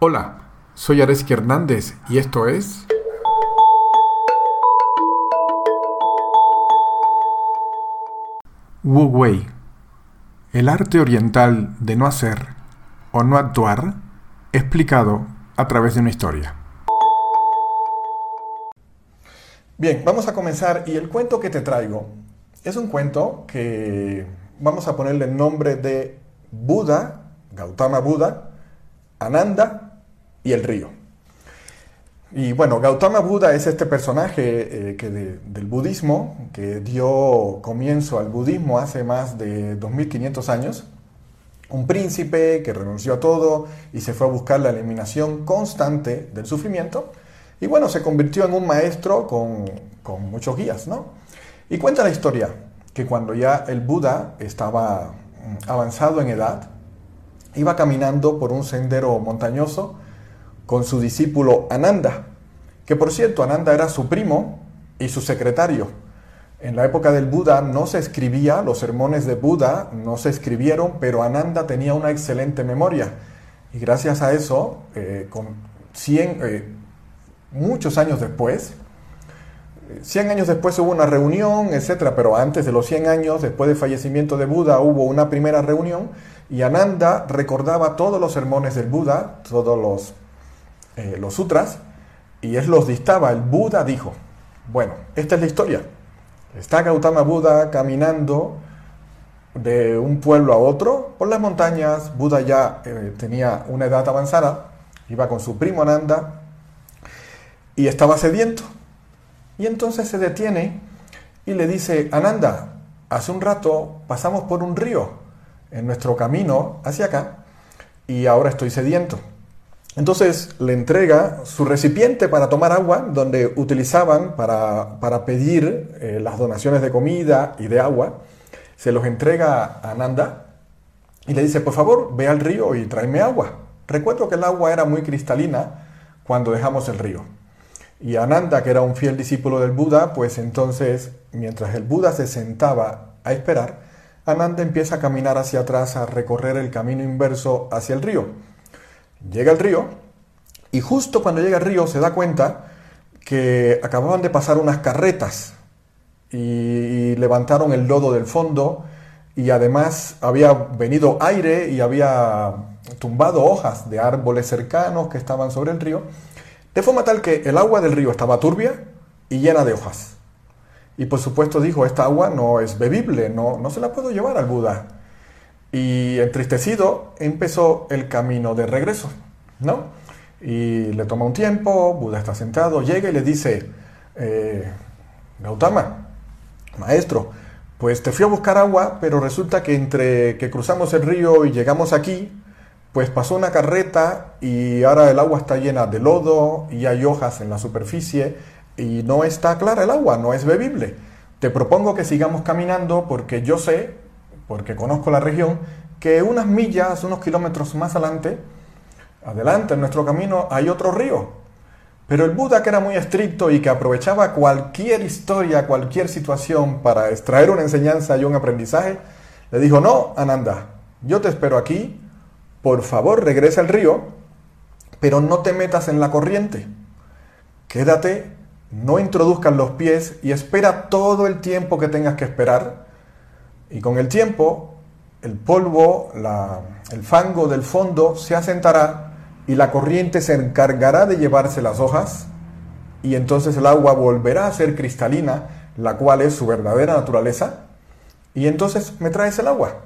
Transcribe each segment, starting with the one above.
Hola, soy Areski Hernández y esto es... Wu Wei, el arte oriental de no hacer o no actuar explicado a través de una historia. Bien, vamos a comenzar y el cuento que te traigo es un cuento que vamos a ponerle el nombre de Buda, Gautama Buda, Ananda y el río. Y bueno, Gautama Buda es este personaje eh, que del budismo que dio comienzo al budismo hace más de 2500 años. Un príncipe que renunció a todo y se fue a buscar la eliminación constante del sufrimiento. Y bueno, se convirtió en un maestro con, con muchos guías, ¿no? Y cuenta la historia que cuando ya el Buda estaba mm, avanzado en edad, iba caminando por un sendero montañoso con su discípulo Ananda, que por cierto Ananda era su primo y su secretario. En la época del Buda no se escribía, los sermones de Buda no se escribieron, pero Ananda tenía una excelente memoria. Y gracias a eso, eh, con 100, eh, muchos años después, 100 años después hubo una reunión, etcétera, pero antes de los 100 años, después del fallecimiento de Buda, hubo una primera reunión y Ananda recordaba todos los sermones del Buda, todos los eh, los sutras y él los dictaba. El Buda dijo, bueno, esta es la historia. Está Gautama Buda caminando de un pueblo a otro por las montañas. Buda ya eh, tenía una edad avanzada, iba con su primo Ananda y estaba sediento. Y entonces se detiene y le dice, Ananda, hace un rato pasamos por un río en nuestro camino hacia acá y ahora estoy sediento. Entonces le entrega su recipiente para tomar agua, donde utilizaban para, pedir eh, las donaciones de comida y de agua. Se los entrega a Ananda y le dice, por favor, ve al río y tráeme agua. Recuerdo que el agua era muy cristalina cuando dejamos el río. Y Ananda, que era un fiel discípulo del Buda, pues entonces, mientras el Buda se sentaba a esperar, Ananda empieza a caminar hacia atrás, a recorrer el camino inverso hacia el río. Llega al río y justo cuando llega al río se da cuenta que acababan de pasar unas carretas y, levantaron el lodo del fondo y además había venido aire y había tumbado hojas de árboles cercanos que estaban sobre el río, de forma tal que el agua del río estaba turbia y llena de hojas. Y por supuesto dijo, esta agua no es bebible, no, no se la puedo llevar al Buda. Y entristecido empezó el camino de regreso, ¿no? Y le toma un tiempo, Buda está sentado, llega y le dice, eh, Gautama, maestro, pues te fui a buscar agua, pero resulta que entre que cruzamos el río y llegamos aquí, pues pasó una carreta y ahora el agua está llena de lodo y hay hojas en la superficie y no está clara el agua, no es bebible. Te propongo que sigamos caminando porque yo sé porque conozco la región, que unas millas, unos kilómetros más adelante, adelante en nuestro camino, hay otro río. Pero el Buda, que era muy estricto y que aprovechaba cualquier historia, cualquier situación para extraer una enseñanza y un aprendizaje, le dijo, no, Ananda, yo te espero aquí, por favor regresa al río, pero no te metas en la corriente. Quédate, no introduzcas los pies y espera todo el tiempo que tengas que esperar y con el tiempo, el polvo, el fango del fondo se asentará y la corriente se encargará de llevarse las hojas y entonces el agua volverá a ser cristalina, la cual es su verdadera naturaleza, y entonces me traes el agua.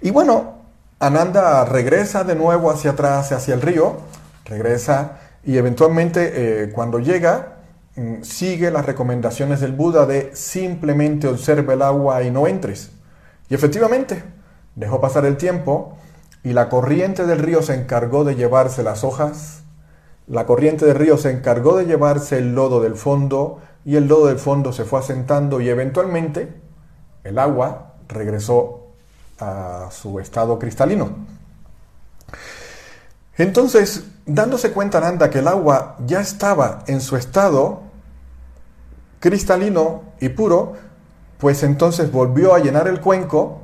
Y bueno, Ananda regresa de nuevo hacia atrás, hacia el río, regresa y eventualmente eh, cuando llega sigue las recomendaciones del Buda de simplemente observa el agua y no entres. Y efectivamente, dejó pasar el tiempo y la corriente del río se encargó de llevarse las hojas, la corriente del río se encargó de llevarse el lodo del fondo y el lodo del fondo se fue asentando y eventualmente el agua regresó a su estado cristalino. Entonces, dándose cuenta Nanda que el agua ya estaba en su estado cristalino y puro, pues entonces volvió a llenar el cuenco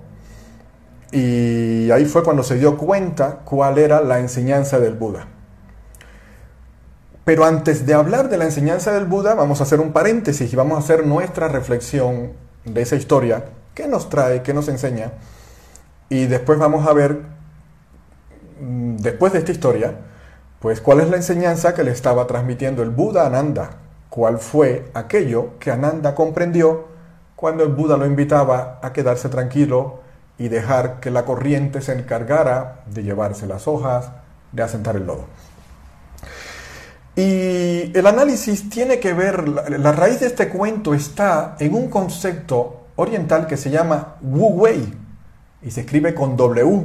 y ahí fue cuando se dio cuenta cuál era la enseñanza del Buda. Pero antes de hablar de la enseñanza del Buda, vamos a hacer un paréntesis y vamos a hacer nuestra reflexión de esa historia, qué nos trae, qué nos enseña, y después vamos a ver, mm, después de esta historia, pues cuál es la enseñanza que le estaba transmitiendo el Buda a Ananda, cuál fue aquello que Ananda comprendió cuando el Buda lo invitaba a quedarse tranquilo y dejar que la corriente se encargara de llevarse las hojas, de asentar el lodo. Y el análisis tiene que ver, la, raíz de este cuento está en un concepto oriental que se llama Wu Wei y se escribe con W,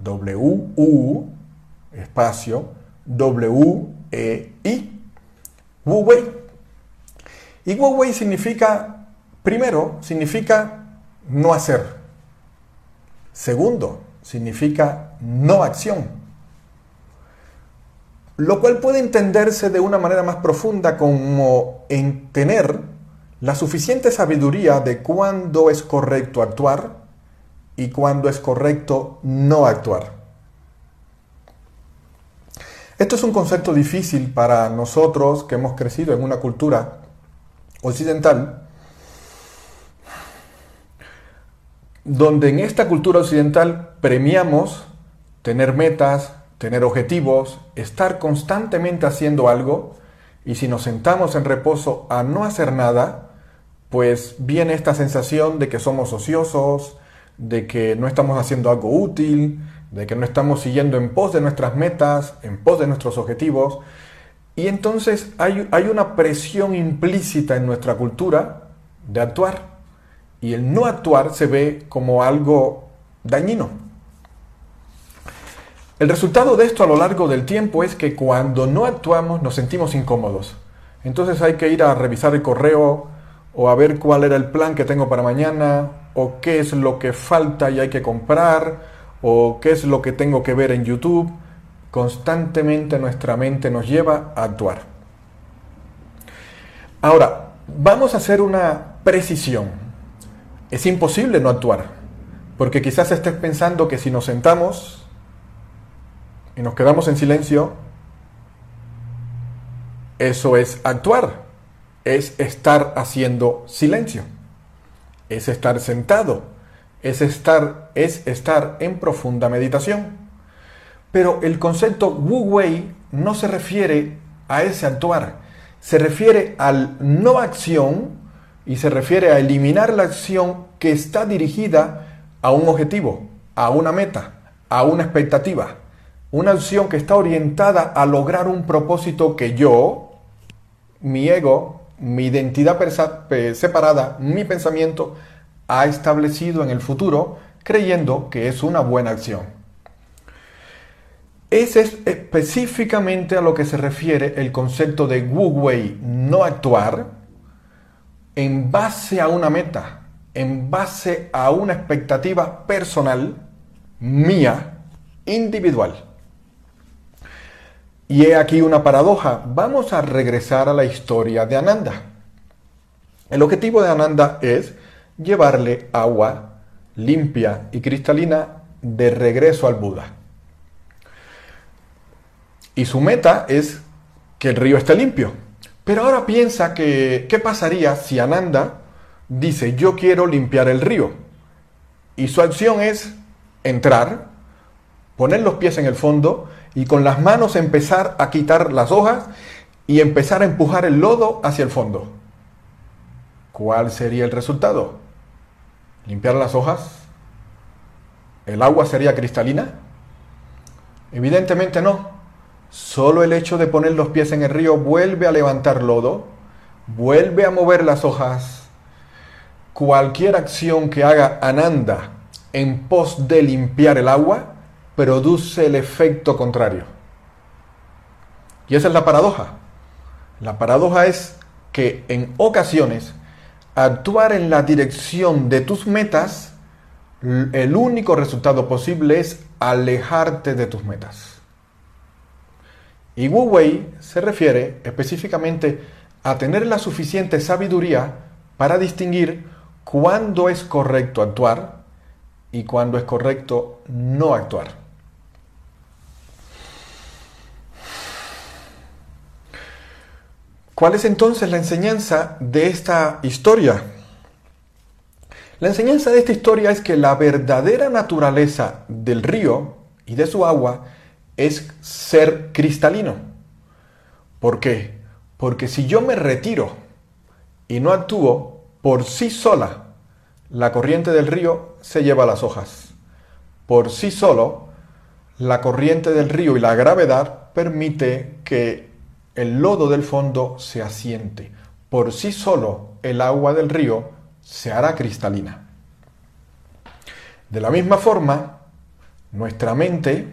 W-U, espacio, W-E-I, Wu Wei. Y Wu Wei significa Primero, significa no hacer. Segundo, significa no acción. Lo cual puede entenderse de una manera más profunda como en tener la suficiente sabiduría de cuándo es correcto actuar y cuándo es correcto no actuar. Esto es un concepto difícil para nosotros que hemos crecido en una cultura occidental donde en esta cultura occidental premiamos tener metas, tener objetivos, estar constantemente haciendo algo, y si nos sentamos en reposo a no hacer nada, pues viene esta sensación de que somos ociosos, de que no estamos haciendo algo útil, de que no estamos siguiendo en pos de nuestras metas, en pos de nuestros objetivos. Y entonces hay, hay una presión implícita en nuestra cultura de actuar y el no actuar se ve como algo dañino. El resultado de esto a lo largo del tiempo es que cuando no actuamos nos sentimos incómodos. Entonces hay que ir a revisar el correo o a ver cuál era el plan que tengo para mañana o qué es lo que falta y hay que comprar o qué es lo que tengo que ver en YouTube. Constantemente nuestra mente nos lleva a actuar. Ahora, vamos a hacer una precisión es imposible no actuar. Porque quizás estés pensando que si nos sentamos y nos quedamos en silencio, eso es actuar. Es estar haciendo silencio. Es estar sentado. Es estar, es estar en profunda meditación. Pero el concepto Wu Wei no se refiere a ese actuar. Se refiere al no acción y se refiere a eliminar la acción que está dirigida a un objetivo, a una meta, a una expectativa. Una acción que está orientada a lograr un propósito que yo, mi ego, mi identidad separada, mi pensamiento, ha establecido en el futuro creyendo que es una buena acción. Ese es específicamente a lo que se refiere el concepto de Wu Wei, no actuar, en base a una meta, en base a una expectativa personal, mía, individual. Y he aquí una paradoja. Vamos a regresar a la historia de Ananda. El objetivo de Ananda es llevarle agua limpia y cristalina de regreso al Buda. Y su meta es que el río esté limpio. Pero ahora piensa que, ¿qué pasaría si Ananda dice, yo quiero limpiar el río? Y su acción es entrar, poner los pies en el fondo y con las manos empezar a quitar las hojas y empezar a empujar el lodo hacia el fondo. ¿Cuál sería el resultado? ¿Limpiar las hojas? ¿El agua sería cristalina? Evidentemente no. Solo el hecho de poner los pies en el río vuelve a levantar lodo, vuelve a mover las hojas. Cualquier acción que haga Ananda en pos de limpiar el agua produce el efecto contrario. Y esa es la paradoja. La paradoja es que en ocasiones actuar en la dirección de tus metas, el único resultado posible es alejarte de tus metas. Y Wu Wei se refiere específicamente a tener la suficiente sabiduría para distinguir cuándo es correcto actuar y cuando es correcto no actuar. ¿Cuál es entonces la enseñanza de esta historia? La enseñanza de esta historia es que la verdadera naturaleza del río y de su agua es ser cristalino. ¿Por qué? Porque si yo me retiro y no actúo por sí sola, la corriente del río se lleva las hojas. Por sí solo, la corriente del río y la gravedad permite que el lodo del fondo se asiente. Por sí solo, el agua del río se hará cristalina. De la misma forma, nuestra mente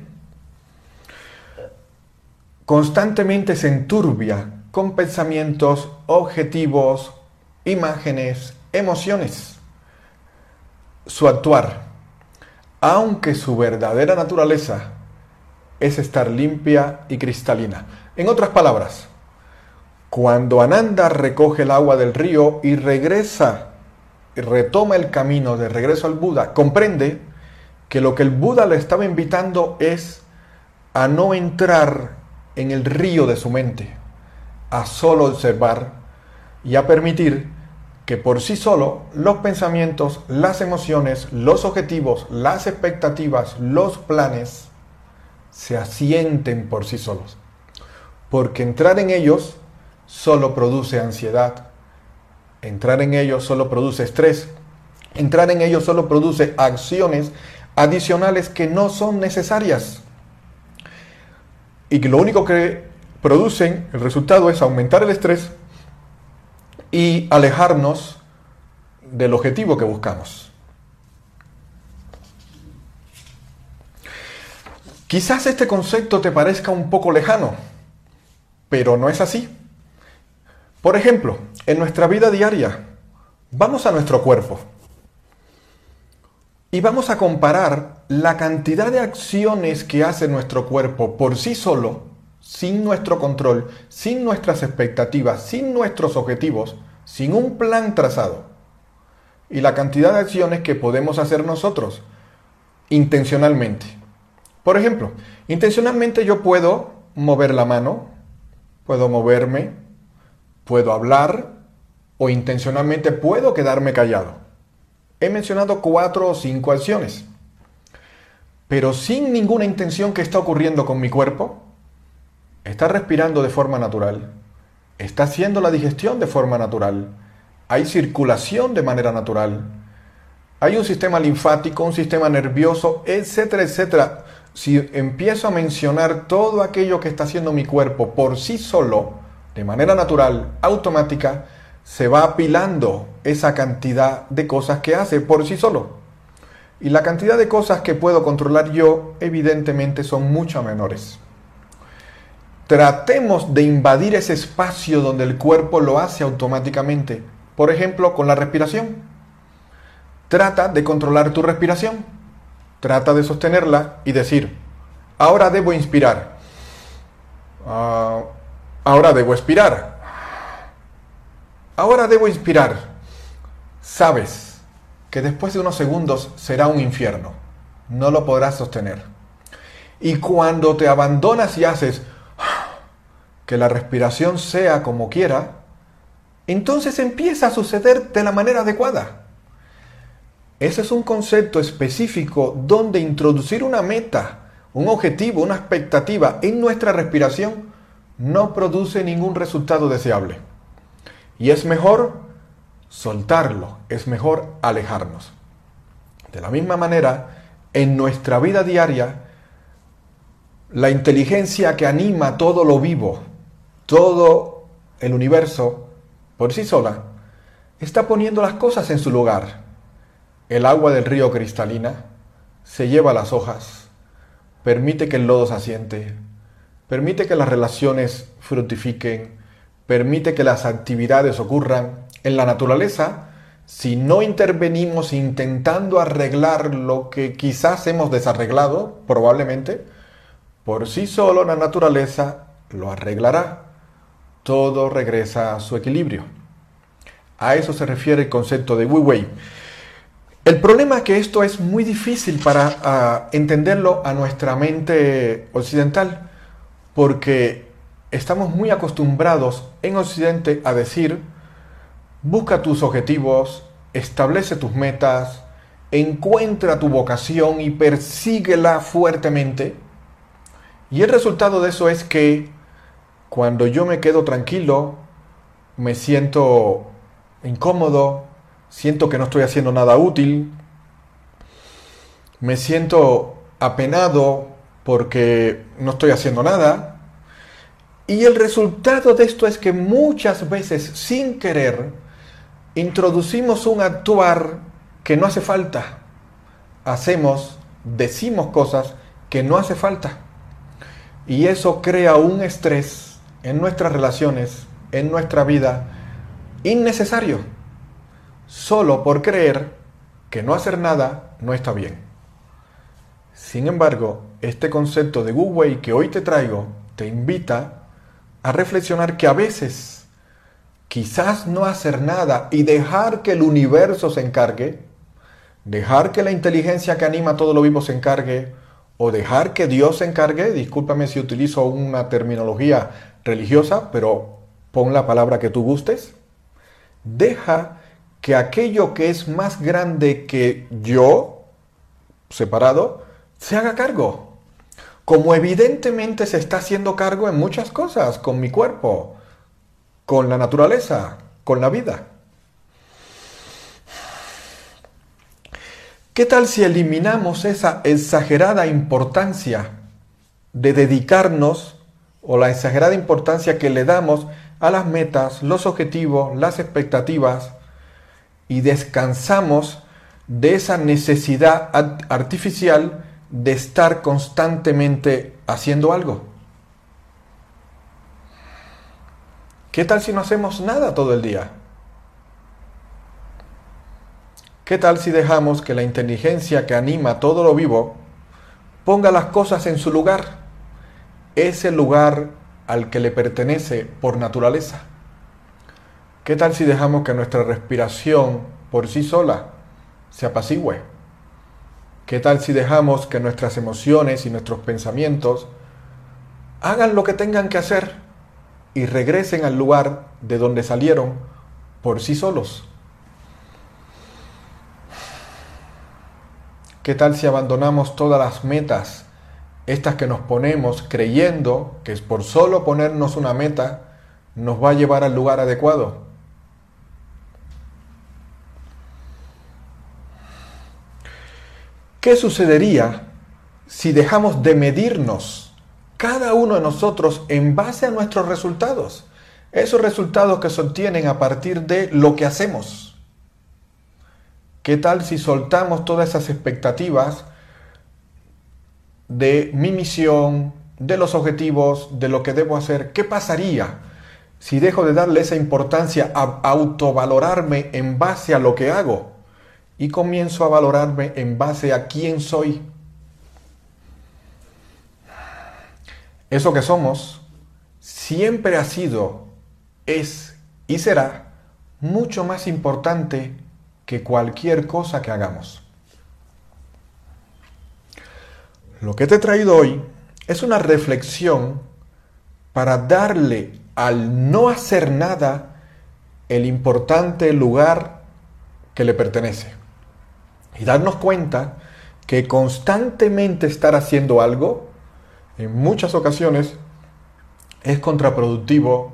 constantemente se enturbia con pensamientos, objetivos, imágenes, emociones. Su actuar, aunque su verdadera naturaleza es estar limpia y cristalina. En otras palabras, cuando Ananda recoge el agua del río y regresa, y retoma el camino de regreso al Buda, comprende que lo que el Buda le estaba invitando es a no entrar en el río de su mente, a solo observar y a permitir que por sí solo los pensamientos, las emociones, los objetivos, las expectativas, los planes se asienten por sí solos. Porque entrar en ellos solo produce ansiedad, entrar en ellos solo produce estrés, entrar en ellos solo produce acciones adicionales que no son necesarias y que lo único que producen, el resultado es aumentar el estrés y alejarnos del objetivo que buscamos. Quizás este concepto te parezca un poco lejano, pero no es así. Por ejemplo, en nuestra vida diaria, vamos a nuestro cuerpo y vamos a comparar la cantidad de acciones que hace nuestro cuerpo por sí solo, sin nuestro control, sin nuestras expectativas, sin nuestros objetivos, sin un plan trazado. Y la cantidad de acciones que podemos hacer nosotros intencionalmente. Por ejemplo, intencionalmente yo puedo mover la mano, puedo moverme, puedo hablar o intencionalmente puedo quedarme callado. He mencionado cuatro o cinco acciones, pero sin ninguna intención que está ocurriendo con mi cuerpo. Está respirando de forma natural, está haciendo la digestión de forma natural, hay circulación de manera natural, hay un sistema linfático, un sistema nervioso, etcétera, etcétera. Si empiezo a mencionar todo aquello que está haciendo mi cuerpo por sí solo, de manera natural, automática, se va apilando esa cantidad de cosas que hace por sí solo. Y la cantidad de cosas que puedo controlar yo, evidentemente, son mucho menores. Tratemos de invadir ese espacio donde el cuerpo lo hace automáticamente. Por ejemplo, con la respiración. Trata de controlar tu respiración. Trata de sostenerla y decir, ahora debo inspirar. Ah, ahora debo expirar Ahora debo inspirar. Sabes que después de unos segundos será un infierno. No lo podrás sostener. Y cuando te abandonas y haces que la respiración sea como quiera, entonces empieza a suceder de la manera adecuada. Ese es un concepto específico donde introducir una meta, un objetivo, una expectativa en nuestra respiración no produce ningún resultado deseable. Y es mejor soltarlo, es mejor alejarnos. De la misma manera, en nuestra vida diaria, la inteligencia que anima todo lo vivo, todo el universo, por sí sola, está poniendo las cosas en su lugar. El agua del río cristalina se lleva las hojas, permite que el lodo se asiente, permite que las relaciones fructifiquen, permite que las actividades ocurran en la naturaleza si no intervenimos intentando arreglar lo que quizás hemos desarreglado, probablemente, por sí solo la naturaleza lo arreglará. Todo regresa a su equilibrio. A eso se refiere el concepto de Wu Wei. El problema es que esto es muy difícil para ah, entenderlo a nuestra mente occidental, porque estamos muy acostumbrados en Occidente a decir, busca tus objetivos, establece tus metas, encuentra tu vocación y persíguela fuertemente. Y el resultado de eso es que cuando yo me quedo tranquilo, me siento incómodo, siento que no estoy haciendo nada útil, me siento apenado porque no estoy haciendo nada. Y el resultado de esto es que muchas veces sin querer introducimos un actuar que no hace falta. Hacemos, decimos cosas que no hace falta. Y eso crea un estrés en nuestras relaciones, en nuestra vida, innecesario solo por creer que no hacer nada no está bien. Sin embargo, este concepto de Wu Wei que hoy te traigo te invita a reflexionar que a veces quizás no hacer nada y dejar que el universo se encargue, dejar que la inteligencia que anima todo lo vivo se encargue, o dejar que Dios se encargue, discúlpame si utilizo una terminología religiosa, pero pon la palabra que tú gustes, deja que aquello que es más grande que yo, separado, se haga cargo. Como evidentemente se está haciendo cargo en muchas cosas, con mi cuerpo, con la naturaleza, con la vida. ¿Qué tal si eliminamos esa exagerada importancia de dedicarnos o la exagerada importancia que le damos a las metas, los objetivos, las expectativas, y descansamos de esa necesidad artificial de estar constantemente haciendo algo. ¿Qué tal si no hacemos nada todo el día? ¿Qué tal si dejamos que la inteligencia que anima todo lo vivo ponga las cosas en su lugar? Ese lugar al que le pertenece por naturaleza. ¿Qué tal si dejamos que nuestra respiración por sí sola se apacigüe? ¿Qué tal si dejamos que nuestras emociones y nuestros pensamientos hagan lo que tengan que hacer y regresen al lugar de donde salieron por sí solos? ¿Qué tal si abandonamos todas las metas, estas que nos ponemos creyendo que es por solo ponernos una meta nos va a llevar al lugar adecuado? ¿Qué sucedería si dejamos de medirnos cada uno de nosotros en base a nuestros resultados? Esos resultados que se obtienen a partir de lo que hacemos. ¿Qué tal si soltamos todas esas expectativas de mi misión, de los objetivos, de lo que debo hacer? ¿Qué pasaría si dejo de darle esa importancia a autovalorarme en base a lo que hago? Y comienzo a valorarme en base a quién soy. Eso que somos siempre ha sido, es y será mucho más importante que cualquier cosa que hagamos. Lo que te he traído hoy es una reflexión para darle al no hacer nada el importante lugar que le pertenece y darnos cuenta que constantemente estar haciendo algo, en muchas ocasiones, es contraproductivo,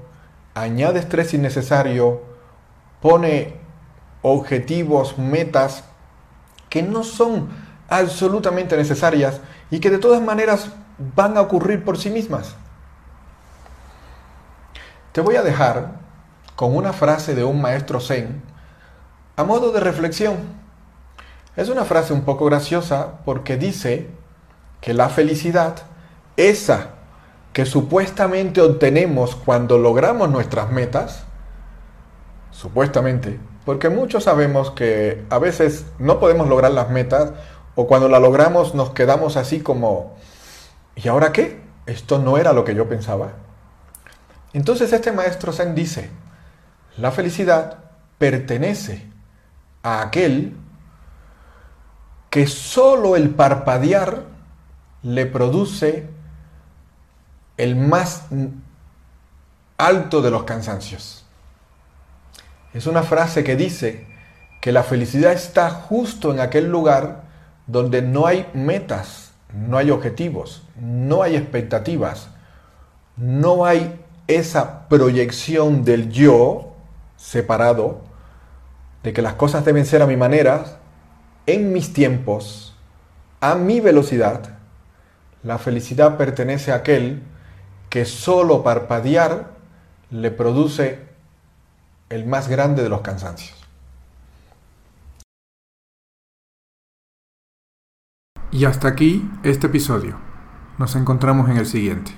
añade estrés innecesario, pone objetivos, metas que no son absolutamente necesarias y que de todas maneras van a ocurrir por sí mismas. Te voy a dejar con una frase de un maestro zen a modo de reflexión es una frase un poco graciosa porque dice que la felicidad, esa que supuestamente obtenemos cuando logramos nuestras metas, supuestamente, porque muchos sabemos que a veces no podemos lograr las metas o cuando la logramos nos quedamos así como, ¿y ahora qué? Esto no era lo que yo pensaba. Entonces este maestro Zen dice, la felicidad pertenece a aquel que solo el parpadear le produce el más alto de los cansancios. Es una frase que dice que la felicidad está justo en aquel lugar donde no hay metas, no hay objetivos, no hay expectativas, no hay esa proyección del yo separado, de que las cosas deben ser a mi manera, en mis tiempos, a mi velocidad, la felicidad pertenece a aquel que solo parpadear le produce el más grande de los cansancios. Y hasta aquí este episodio. Nos encontramos en el siguiente.